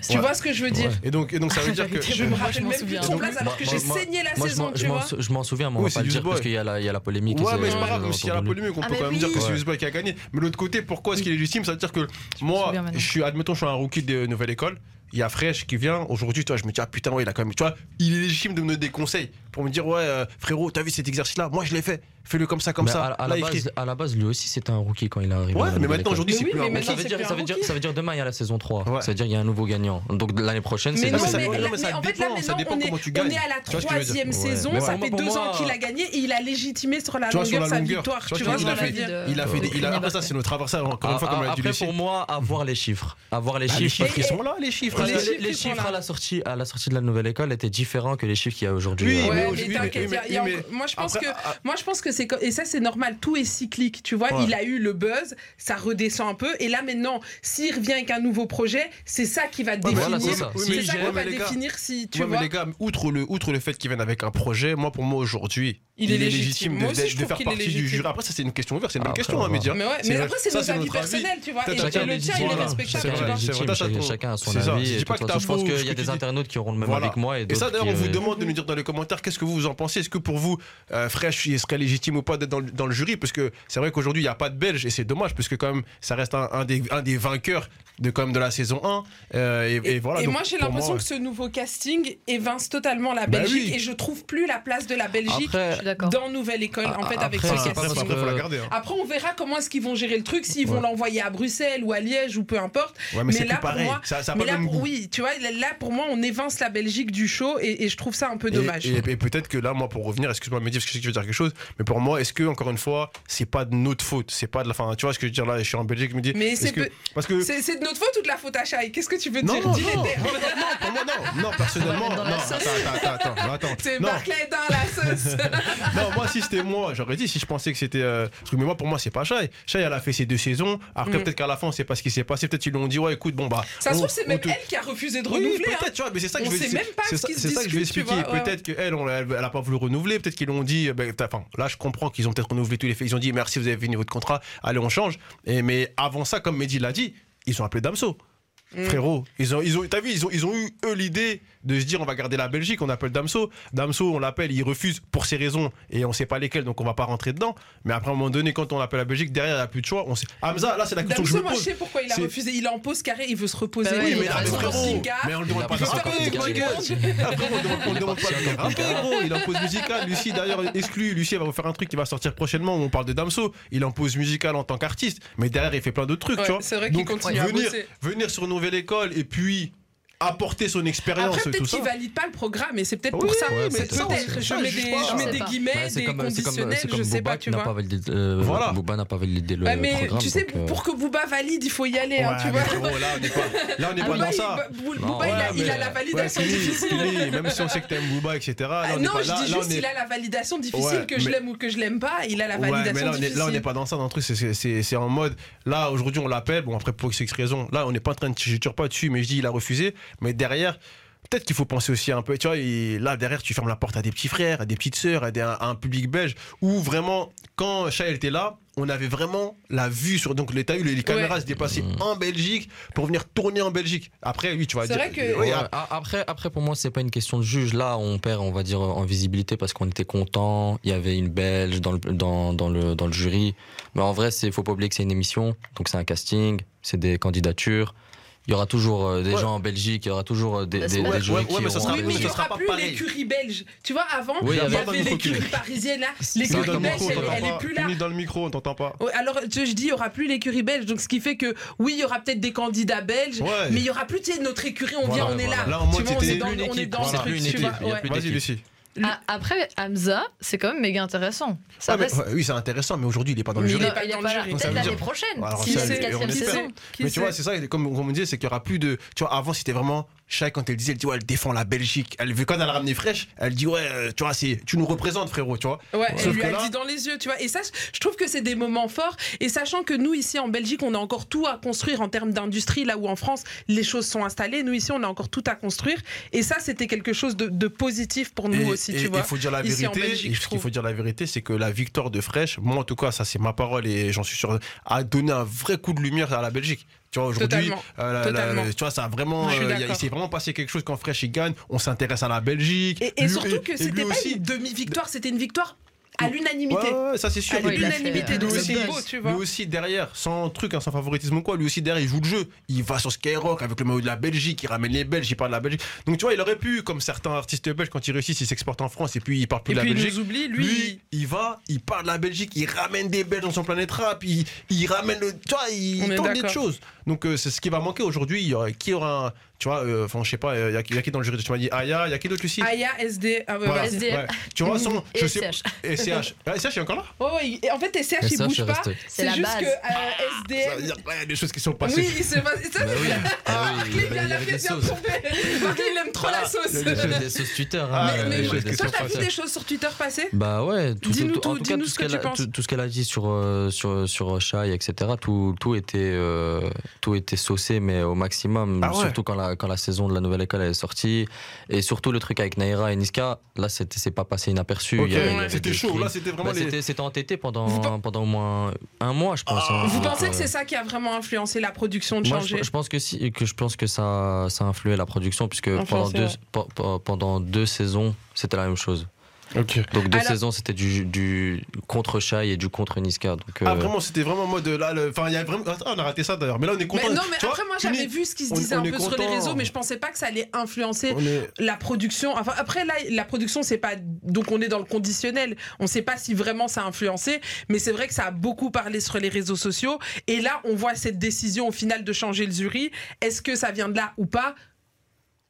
S2: Tu
S3: Ouais.
S2: vois ce que je veux dire
S5: Ouais.
S3: Et donc, et donc ça veut dire que.
S2: Je me rappelle
S4: m'en
S2: même plus de
S3: Donc,
S2: blaze alors que
S5: moi-
S2: j'ai saigné la
S5: Moi, je
S2: saison,
S5: m'en-
S2: tu
S5: je m'en
S2: vois.
S5: je m'en souviens, mais on va pas le dire parce qu'il y, a la- il y a la polémique.
S3: Ouais, mais c'est pas grave, s'il y a la polémique, on
S4: Ah,
S3: peut quand même dire que c'est Juste Boy qui a gagné. Mais de l'autre côté, pourquoi est-ce qu'il est légitime? Ça veut dire que moi, je suis, admettons, je suis un rookie de nouvelle école il y a Fresh qui vient. Aujourd'hui, toi, je me dis, ah putain, il a quand même. Tu vois, il est légitime de me donner des conseils pour me dire, ouais, euh, frérot, t'as vu cet exercice-là? Moi, je l'ai fait. Fais-le comme ça, comme ça.
S5: À, la base, lui aussi, c'était un rookie quand il est arrivé.
S3: Ouais, mais maintenant, aujourd'hui, c'est
S2: oui,
S3: plus.
S5: Ça veut, dire, ça, veut dire, demain, il y a la saison 3.
S3: Ouais.
S5: Ça veut dire il y a un nouveau gagnant. Donc l'année prochaine, c'est.
S3: Mais, non, mais,
S2: mais, en fait,
S3: dépend,
S2: là,
S3: ça dépend
S2: on,
S3: comment est,
S2: tu
S3: gagnes.
S2: on est à la troisième saison. Ça fait deux ans qu'il a gagné et il a légitimé sur la longueur sa victoire.
S3: Tu vois, il a fait.
S4: Ah,
S3: après, ça, c'est notre adversaire. Encore une
S5: ah,
S3: fois, comme ah,
S5: Après, pour moi, avoir les chiffres. Avoir les chiffres.
S3: Parce qu'ils sont là, les chiffres
S2: les, chiffres,
S5: à, la sortie, à la sortie de la nouvelle école étaient différents que les chiffres qu'il y a aujourd'hui.
S3: Oui, ah
S2: ouais, mais t'inquiète, moi je pense que,
S3: ah, ah.
S2: moi je pense que c'est et ça c'est normal, tout est cyclique, tu vois. Il a eu le buzz, ça redescend un peu, et là maintenant, s'il revient avec un nouveau projet, c'est ça qui va définir,
S5: c'est ça,
S2: ça qui va définir si tu
S3: vois. Mais les gars, outre le, outre le fait qu'il vienne avec un projet, moi pour moi aujourd'hui,
S2: il, est légitime,
S3: de, faire partie du jury. Après, ça, c'est une question ouverte, c'est une
S5: ah,
S3: question hein,
S2: à me
S3: dire.
S2: Mais, après, c'est
S3: notre avis
S2: personnel, tu vois. Et le tien, il est respectable.
S3: Chacun
S5: a son avis.
S3: Je
S5: pense qu'il y a des internautes qui auront le même avis que moi. Et
S3: ça, d'ailleurs, on vous
S5: euh,
S3: demande de nous dire dans les commentaires qu'est-ce que vous en pensez? Est-ce que pour vous, euh, Fresh, il serait légitime ou pas d'être dans le jury? Parce que c'est vrai qu'aujourd'hui, il n'y a pas de Belge et c'est dommage, parce que quand même, ça reste un des vainqueurs de la saison 1. Euh, et voilà.
S2: Et moi, j'ai l'impression que ce nouveau casting évince totalement la
S3: bah
S2: Belgique et je trouve plus la place de la Belgique dans Nouvelle École, ah, en fait, avec ce.
S3: Après, hein.
S2: après, on verra comment est-ce qu'ils vont gérer le truc, s'ils
S5: ouais.
S2: vont l'envoyer à Bruxelles ou à Liège ou peu importe.
S3: Ouais, mais,
S2: mais là, pour moi, mais là, pour, oui, tu vois, là, pour moi, on évince la Belgique du show et, je trouve ça un peu dommage.
S3: Et, peut-être que là, moi, pour revenir, excuse-moi, Mehdi, parce que je sais que tu veux dire quelque chose, mais pour moi, est-ce que, encore une fois, c'est pas de notre faute? C'est pas de la fin. Tu vois ce que je veux dire là, je suis en Belgique, je me dis.
S2: Mais c'est
S3: que, que
S2: c'est de notre faute ou de la faute à Chai Qu'est-ce que tu veux dire?
S3: Non, non, non, non, non, personnellement, non, attends, attends, attends.
S2: C'est Barclay dans la sauce.
S3: non, moi, si c'était moi, j'aurais dit si je pensais que c'était. Euh, mais moi, pour moi, c'est pas Shai. Shai, elle a fait ses deux saisons. Après,
S2: mm.
S3: peut-être qu'à la fin, on sait pas ce qui s'est passé. Peut-être qu'ils lui ont dit, ouais, écoute, bon, bah.
S2: Ça se trouve, c'est même elle qui a refusé de
S3: oui,
S2: renouveler. Hein.
S3: Peut-être, tu vois, mais c'est ça que
S2: on
S3: je
S2: veux dire.
S3: C'est ça, que je vais expliquer. Peut-être qu'elle, elle a pas voulu renouveler. Peut-être qu'ils l'ont dit. Ben, enfin, là, je comprends qu'ils ont peut-être renouvelé tous les faits. Ils ont dit, merci, vous avez fini votre contrat. Allez, on change. Mais avant ça, comme Mehdi l'a dit, ils ont appelé Damso.
S2: Mmh.
S3: Frérot, ils ont, ils ont, t'as vu, ils ont, ils ont eu eux l'idée de se dire on va garder la Belgique, on appelle Damso. Damso, on l'appelle, il refuse pour ses raisons et on sait pas lesquelles, donc on va pas rentrer dedans. Mais après, à un moment donné, quand on appelle la Belgique, derrière, il n'y a plus de choix. On sait... Ah, Hamza, là, c'est la question Damso, que je me pose.
S2: Sais pourquoi il a refusé. Il est en pause carré, il veut se reposer.
S4: Bah
S3: oui, mais, mais, frérot, mais on le demande pas de on le demande pas de Il est en pause musicale. Lucie, d'ailleurs, exclu. Lucie, elle va vous faire un truc qui va sortir prochainement où on parle de Damso. Il est en pause musicale en tant qu'artiste, mais derrière, il fait plein d'autres trucs, tu vois.
S2: C'est vrai qu'il continue à
S3: venir sur nos l'école. Et puis, apporter son expérience.
S2: Après, peut-être qu'ils valide pas le programme, et c'est peut-être pour ça. Je, mets
S3: bah,
S2: des, je mets des guillemets, des conditionnels, je sais pas, tu vois.
S5: Euh,
S3: voilà.
S5: Booba n'a pas validé le
S2: bah, mais
S5: programme.
S2: Tu sais,
S5: euh,
S2: pour que Booba valide, il faut y aller, hein, tu vois.
S3: Là, on n'est pas,
S2: ah,
S3: dans ça.
S2: Booba, il a la validation difficile.
S3: Même si on sait que t'aimes Booba, etc.
S2: Ah non, je dis juste, il a la validation difficile, que je l'aime ou que je l'aime pas, il a la validation difficile.
S3: Là, on n'est pas dans ça, dans le truc, c'est en mode, là, aujourd'hui, on l'appelle, bon, après, pour X raison, là, on n'est pas en train de, je tire pas dessus, mais je dis, il a refusé. Mais derrière, peut-être qu'il faut penser aussi un peu. Tu vois, là, derrière, tu fermes la porte à des petits frères, à des petites sœurs, à, un public belge, où vraiment, quand Chaël était là, on avait vraiment la vue sur. Donc, t'as eu les, caméras se dépasser mmh. en Belgique pour venir tourner en Belgique. Après, oui, tu
S2: vois
S3: dire.
S2: Vrai que...
S3: Ah.
S5: après, après, pour moi, c'est pas une question de juge. Là, on perd, on va dire, en visibilité parce qu'on était content. Il y avait une Belge dans le, dans, le, dans le jury. Mais en vrai, il faut pas oublier que c'est une émission. Donc, c'est un casting, c'est des candidatures il y aura toujours euh, des gens en Belgique, il y aura toujours euh, des,
S4: bah,
S5: des,
S3: mais sera,
S2: oui, mais il n'y aura plus l'écurie belge. Tu vois, avant, il y
S5: avait
S2: l'écurie parisienne,
S3: hein. là.
S2: L'écurie belge, elle, elle est plus là.
S3: dans le micro, on t'entend pas.
S2: Alors, je, je dis, il n'y aura plus l'écurie belge. Donc, ce qui fait que, oui, il y aura peut-être des candidats belges, mais il n'y aura plus, notre écurie, on vient, on est là.
S3: Là, en
S2: on est dans le truc.
S3: Vas-y, Lucie.
S4: Ah, après, Hamza, c'est quand même méga intéressant.
S3: Oui, c'est intéressant, mais aujourd'hui, il n'est pas dans le jury.
S2: Il n'est pas dans le jury.
S4: L'année prochaine, c'est
S3: la
S4: quatrième saison.
S3: Mais tu vois, c'est ça, comme, on me disait, c'est qu'il n'y aura plus de. Tu vois, avant, c'était vraiment Chai, quand elle disait, elle dit, ouais, elle défend la Belgique. Elle veut quand elle a ramené fraîche, elle dit, ouais, euh, tu vois, c'est, tu nous représentes, frérot, tu vois.
S2: Ouais,
S3: Sauf
S2: elle
S3: lui
S2: dit dans les yeux, tu vois. Et ça, je trouve que c'est des moments forts. Et sachant que nous, ici, en Belgique, on a encore tout à construire en termes d'industrie, là où en France, les choses sont installées. Nous, ici, on a encore tout à construire. Et ça, c'était quelque chose de, positif pour nous aussi, tu vois.
S3: Il faut dire la vérité.
S2: Belgique,
S3: faut dire la vérité, c'est que la victoire de Fraîche, moi, en tout cas, ça, c'est ma parole et j'en suis sûr, a donné un vrai coup de lumière à la Belgique. Tu vois, aujourd'hui, euh, tu vois, ça a vraiment, euh, il s'est vraiment passé quelque chose quand Fresh il gagne. On s'intéresse à la Belgique.
S2: Et, et
S3: lui,
S2: surtout que c'était pas
S3: aussi.
S2: une demi-victoire, c'était une victoire à l'unanimité.
S3: Ouais, ouais, ça c'est sûr.
S4: Ah, à
S2: l'unanimité, lui, aussi,
S3: lui aussi derrière, sans truc, hein, sans favoritisme ou quoi, lui aussi derrière, il joue le jeu. Il va sur Skyrock avec le maillot de la Belgique, il ramène les Belges, il parle de la Belgique. Donc tu vois, il aurait pu, comme certains artistes belges, quand ils réussissent, ils s'exportent en France et puis ils parlent plus
S2: et
S3: de
S2: puis la
S3: Belgique.
S2: Il nous oublie, lui...
S3: lui. il va, il parle de la Belgique, il ramène des Belges dans son planète rap, il, il ramène le. Tu vois, il tourne des choses. Donc euh, c'est ce qui va manquer aujourd'hui. Il y aura- Qui aura un. Tu vois, euh, enfin, je sais pas, il y, a- il y a qui dans le jury? Tu m'as dit Aya, il y a qui d'autre, Lucie?
S2: Aya, SD. Ah ouais,
S3: Voilà.
S4: SDM.
S3: ouais. Tu vois, son. Je sais-
S4: SCH.
S3: Et SCH. Ah, SCH, il est encore là?
S2: Ouais, ouais, en fait, SCH, il
S5: SCH
S2: bouge
S5: est
S2: pas. C'est
S4: la
S2: juste
S4: base.
S2: que euh,
S3: dire
S2: SDM.
S3: qu'il y a des choses qui sont passées.
S2: Oui, il se passe. Ça,
S5: Bah oui. Ah oui,
S2: il
S5: il
S2: vient il aime trop la sauce.
S3: il y a des
S5: Il sauces Twitter. hein.
S3: Ah,
S2: Mais,
S3: qui
S2: toi, t'as vu des choses sur Twitter passer?
S5: Bah ouais, tout,
S2: Dis-nous
S5: tout-
S2: tout,
S5: en tout cas,
S2: dis-nous
S5: tout
S2: ce que
S5: qu'elle
S2: tu
S5: a,
S2: penses.
S5: tout, tout ce qu'elle a dit sur, euh, sur, sur Shai, etc., tout, tout, était, euh, tout était saucé, mais au maximum,
S3: Ah ouais.
S5: surtout quand la, quand la saison de la nouvelle école est sortie. Et surtout le truc avec Naira et Niska, là, c'est pas passé inaperçu.
S3: C'était chaud. Là, c'était vraiment
S5: Bah,
S3: les.
S5: c'était, entêté pendant,
S2: pen-
S5: pendant au moins un mois, je pense. hein.
S2: Vous
S5: Donc,
S2: pensez que
S5: euh,
S2: c'est ça qui a vraiment influencé la production de
S5: moi,
S2: changer
S5: je, je pense que si, que je pense que ça, ça a influé la production puisque deux, pendant deux saisons, c'était la même chose. Donc deux
S2: Alors-
S5: saisons, c'était du, du contre Shai et du contre Niska. Donc,
S3: Ah
S5: euh,
S3: vraiment c'était vraiment en mode là le- enfin il y a vraiment ah, on a raté ça d'ailleurs mais là on est content
S2: mais non, mais
S3: Tu vois,
S2: après, moi, j'avais vu ce qui se
S3: On-
S2: disait
S3: on
S2: un peu sur les réseaux, mais je pensais pas que ça allait influencer
S3: est
S2: la production. Enfin, après, là, la production, c'est pas. Donc, on est dans le conditionnel. On sait pas si vraiment ça a influencé, mais c'est vrai que ça a beaucoup parlé sur les réseaux sociaux. Et là, on voit cette décision au final de changer le jury. Est-ce que ça vient de là ou pas?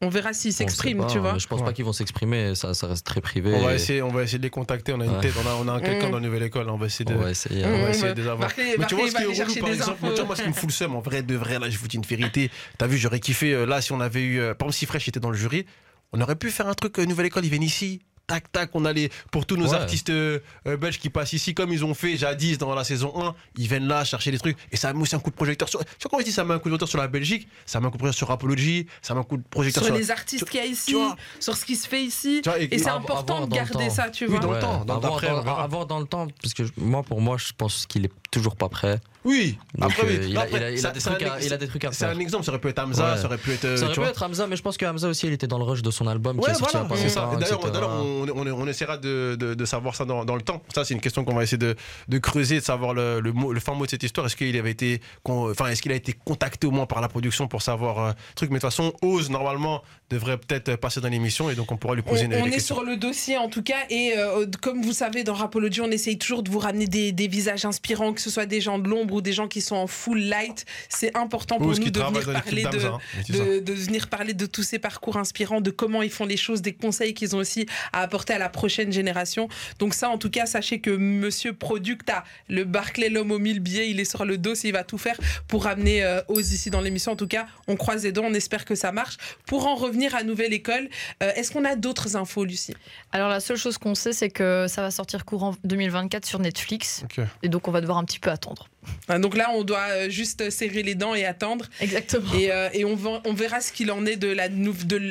S2: On verra s'ils s'expriment, tu vois.
S5: Je pense
S3: Ouais.
S5: pas qu'ils vont s'exprimer, ça, ça reste très privé.
S3: on va
S5: et
S3: essayer on va essayer de les contacter on a une
S5: Ouais.
S3: tête on a on a un quelqu'un
S2: Mm.
S3: dans la nouvelle école on va essayer de
S5: On va essayer.
S2: Mm.
S3: on va essayer de les avoir.
S2: Marquez-
S3: Mais tu vois ce qui est relou par exemple,
S2: infos.
S3: tu vois, moi ce qui me fout le seum en vrai de vrai là je vous dis une vérité. T'as vu j'aurais kiffé euh, là si on avait eu euh, par exemple si Fresh était dans le jury, on aurait pu faire un truc euh, nouvelle école ils viennent ici. Tac, tac, on allait pour tous nos
S5: Ouais.
S3: artistes euh, euh, belges qui passent ici, comme ils ont fait jadis dans la saison 1, ils viennent là chercher des trucs et ça met aussi un coup de projecteur sur. Tu vois, quand je dis ça met un coup de projecteur sur la Belgique, ça met un coup de projecteur sur Apology, ça met un coup de projecteur
S2: Sur
S3: sur.
S2: les artistes qu'il y a ici, sur ce qui se fait ici.
S3: Vois, et-
S2: Et c'est important de
S5: dans
S2: garder ça, tu
S3: Oui,
S2: vois.
S3: dans le temps, dans-
S5: avoir,
S3: verra.
S5: avoir dans le temps, parce que moi, pour moi, je pense qu'il est toujours pas prêt.
S3: Oui,
S5: Donc,
S3: après,
S5: euh,
S3: oui.
S5: il, a,
S3: Après,
S5: il a- il a
S3: ça-
S5: des trucs à,
S3: ex-
S5: il a des trucs à
S3: C'est
S5: faire.
S3: un exemple, ça aurait pu être Hamza,
S5: Ouais.
S3: ça aurait pu être. euh,
S5: Ça aurait
S3: tu
S5: pu
S3: vois.
S5: être Hamza, mais je pense que Hamza aussi, il était dans le rush de son album qui
S3: Ouais,
S5: est sorti
S3: voilà, c'est ça. D'ailleurs, on, on- on essaiera de, de- de savoir ça dans, dans le temps. Ça, c'est une question qu'on va essayer de, de creuser, de savoir le, le, mot, le fin mot de cette histoire. Est-ce qu'il avait été, enfin, est-ce qu'il a été contacté au moins par la production pour savoir euh, truc? Mais de toute façon, Ose normalement devrait peut-être passer dans l'émission et donc on pourra lui
S2: On,
S3: poser une
S2: on est
S3: questions.
S2: sur le dossier en tout cas et euh, comme vous savez dans Rapology on essaye toujours de vous ramener des, des visages inspirants que ce soit des gens de l'ombre ou des gens qui sont en full light c'est important pour nous de venir parler de,
S3: hein,
S2: de, de venir parler de tous ces parcours inspirants, de comment ils font les choses, des conseils qu'ils ont aussi à apporter à la prochaine génération. Donc ça, en tout cas, sachez que Monsieur Producta, le Barclay l'homme aux mille billets, il est sur le dos, il va tout faire pour ramener euh, Oz ici dans l'émission. En tout cas, on croise les doigts, on espère que ça marche. Pour en revenir à Nouvelle École, euh, est-ce qu'on a d'autres infos, Lucie?
S4: Alors la seule chose qu'on sait, c'est que ça va sortir courant 2024 sur Netflix. Et donc on va devoir un petit peu attendre.
S2: Hein, Donc là, on doit euh, juste serrer les dents et attendre.
S4: Exactement.
S2: Et, euh, et on, va- on verra ce qu'il en est de la, de,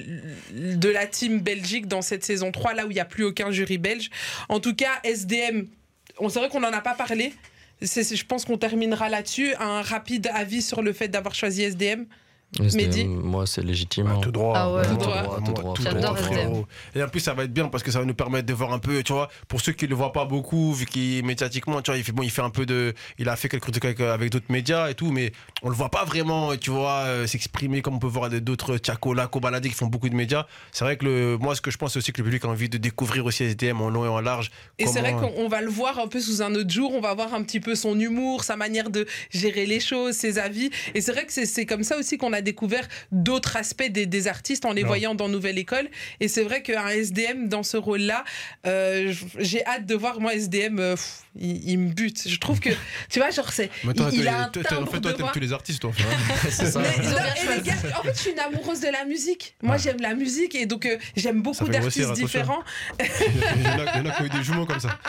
S2: de la team Belgique dans cette saison 3, là où il n'y a plus aucun jury belge. En tout cas, SDM, on c'est vrai qu'on n'en a pas parlé. Je pense qu'on terminera là-dessus. Un rapide avis sur le fait d'avoir choisi SDM. Mehdi
S5: Moi, c'est légitime. Hein.
S3: tout droit.
S4: Ah ouais.
S2: Tout droit.
S5: Tout droit.
S3: tout droit, frérot. Et en plus, ça va être bien parce que ça va nous permettre de voir un peu, tu vois, pour ceux qui le voient pas beaucoup, vu qu'il médiatiquement, tu vois, il fait bon, il fait un peu de, il a fait quelques trucs avec, avec d'autres médias et tout, mais on le voit pas vraiment, tu vois, euh, s'exprimer comme on peut voir d'autres Tchakola, Kobalade qui font beaucoup de médias. C'est vrai que le, moi, ce que je pense aussi que le public a envie de découvrir aussi SDM en long et en large.
S2: Et c'est vrai qu'on on va le voir un peu sous un autre jour. On va voir un petit peu son humour, sa manière de gérer les choses, ses avis. Et c'est vrai que c'est- c'est comme ça aussi qu'on a découvert d'autres aspects des, des artistes en les voyant dans Nouvelle École. Et c'est vrai qu'un SDM dans ce rôle-là, euh, j'ai hâte de voir moi SDM. euh, pff, il, il me bute. Je trouve que tu vois, genre c'est,
S3: Mais toi,
S2: il, a un
S3: en fait, toi,
S2: de
S3: t'aimes
S2: voix.
S3: tous les artistes, toi.
S5: C'est ça.
S2: Mais- non,
S4: bien
S2: et les
S4: choisi.
S2: gars, en fait, je suis une amoureuse de la musique. Moi,
S3: Ouais.
S2: j'aime la musique et donc euh, j'aime beaucoup d'artistes différents.
S3: il, y en a, il y en a qui ont eu des jumeaux comme ça.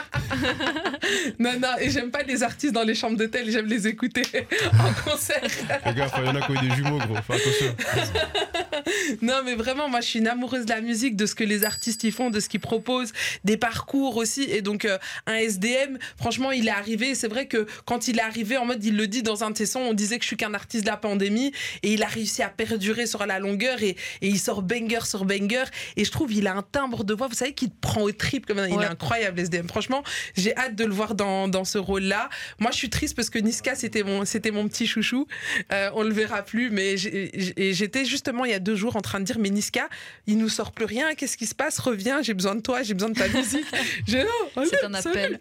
S2: Non, non, et j'aime pas les artistes dans les chambres d'hôtel, j'aime les écouter en concert.
S3: Les gars, il y en a qui ont eu des jumeaux, gros. Fais attention.
S2: Non, mais vraiment, moi, je suis une amoureuse de la musique, de ce que les artistes y font, de ce qu'ils proposent, des parcours aussi. Et donc, euh, un SDM, franchement, il est arrivé. C'est vrai que quand il est arrivé, en mode, il le dit dans un de ses sons, on disait que je suis qu'un artiste de la pandémie. Et il a réussi à perdurer sur la longueur. Et, et il sort banger sur banger. Et je trouve, il a un timbre de voix, vous savez, qui te prend au trip. Comme, il
S4: Ouais.
S2: est incroyable, SDM. Franchement, j'ai hâte de le voir dans, dans ce rôle-là. Moi, je suis triste parce que Niska, c'était mon, c'était mon petit chouchou. Euh, on le verra plus, mais j'ai- et j'étais justement il y a deux jours en train de dire, mais Niska, il nous sort plus rien. Qu'est-ce qui se passe? Reviens, j'ai besoin de toi, j'ai besoin de ta musique. J'ai non,
S4: C'est un appel.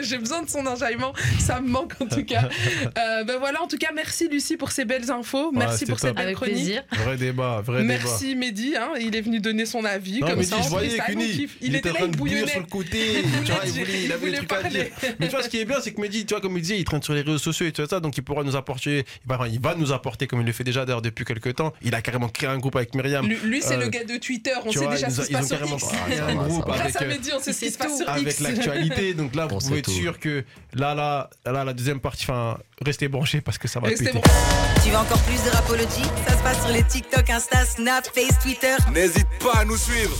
S2: J'ai besoin de son enjaillement. Ça me manque en tout cas. Euh, ben voilà, en tout cas, merci Lucie pour ces belles infos.
S3: Ouais,
S2: merci pour cette
S3: top.
S2: belle
S4: Avec
S2: chronique.
S4: plaisir.
S3: Vrai débat, vrai débat.
S2: Merci Mehdi, hein, il est venu donner son avis.
S3: Non,
S2: comme
S3: mais
S2: ça,
S3: je voyais il, était
S2: là, il bouillonnait.
S3: sur le côté. tu vois, il voulait, il avait des trucs à
S2: parler.
S3: dire. Mais tu vois, ce qui est bien, c'est que Mehdi, tu vois, comme il disait, il traîne sur les réseaux sociaux et tout ça, donc il pourra nous apporter, il va nous apporter, comme il le fait déjà d'ailleurs depuis quelques temps. Il a carrément créé un groupe avec Myriam.
S2: Lui, lui, c'est
S3: Euh,
S2: le gars de Twitter. On sait
S3: vois,
S2: déjà ce qui se passe sur X.
S3: un groupe avec,
S2: à Mehdi, on sait ce qui
S4: C'est
S2: se passe
S4: tout.
S2: sur
S3: avec
S2: X.
S3: l'actualité. Donc là, vous pouvez être sûr que là, là, là, la deuxième partie, enfin, restez branchés parce que ça va péter.
S6: Tu veux encore plus de Rapology? Ça se passe sur les TikTok, Insta, Snap, Face, Twitter.
S1: N'hésite pas à nous suivre.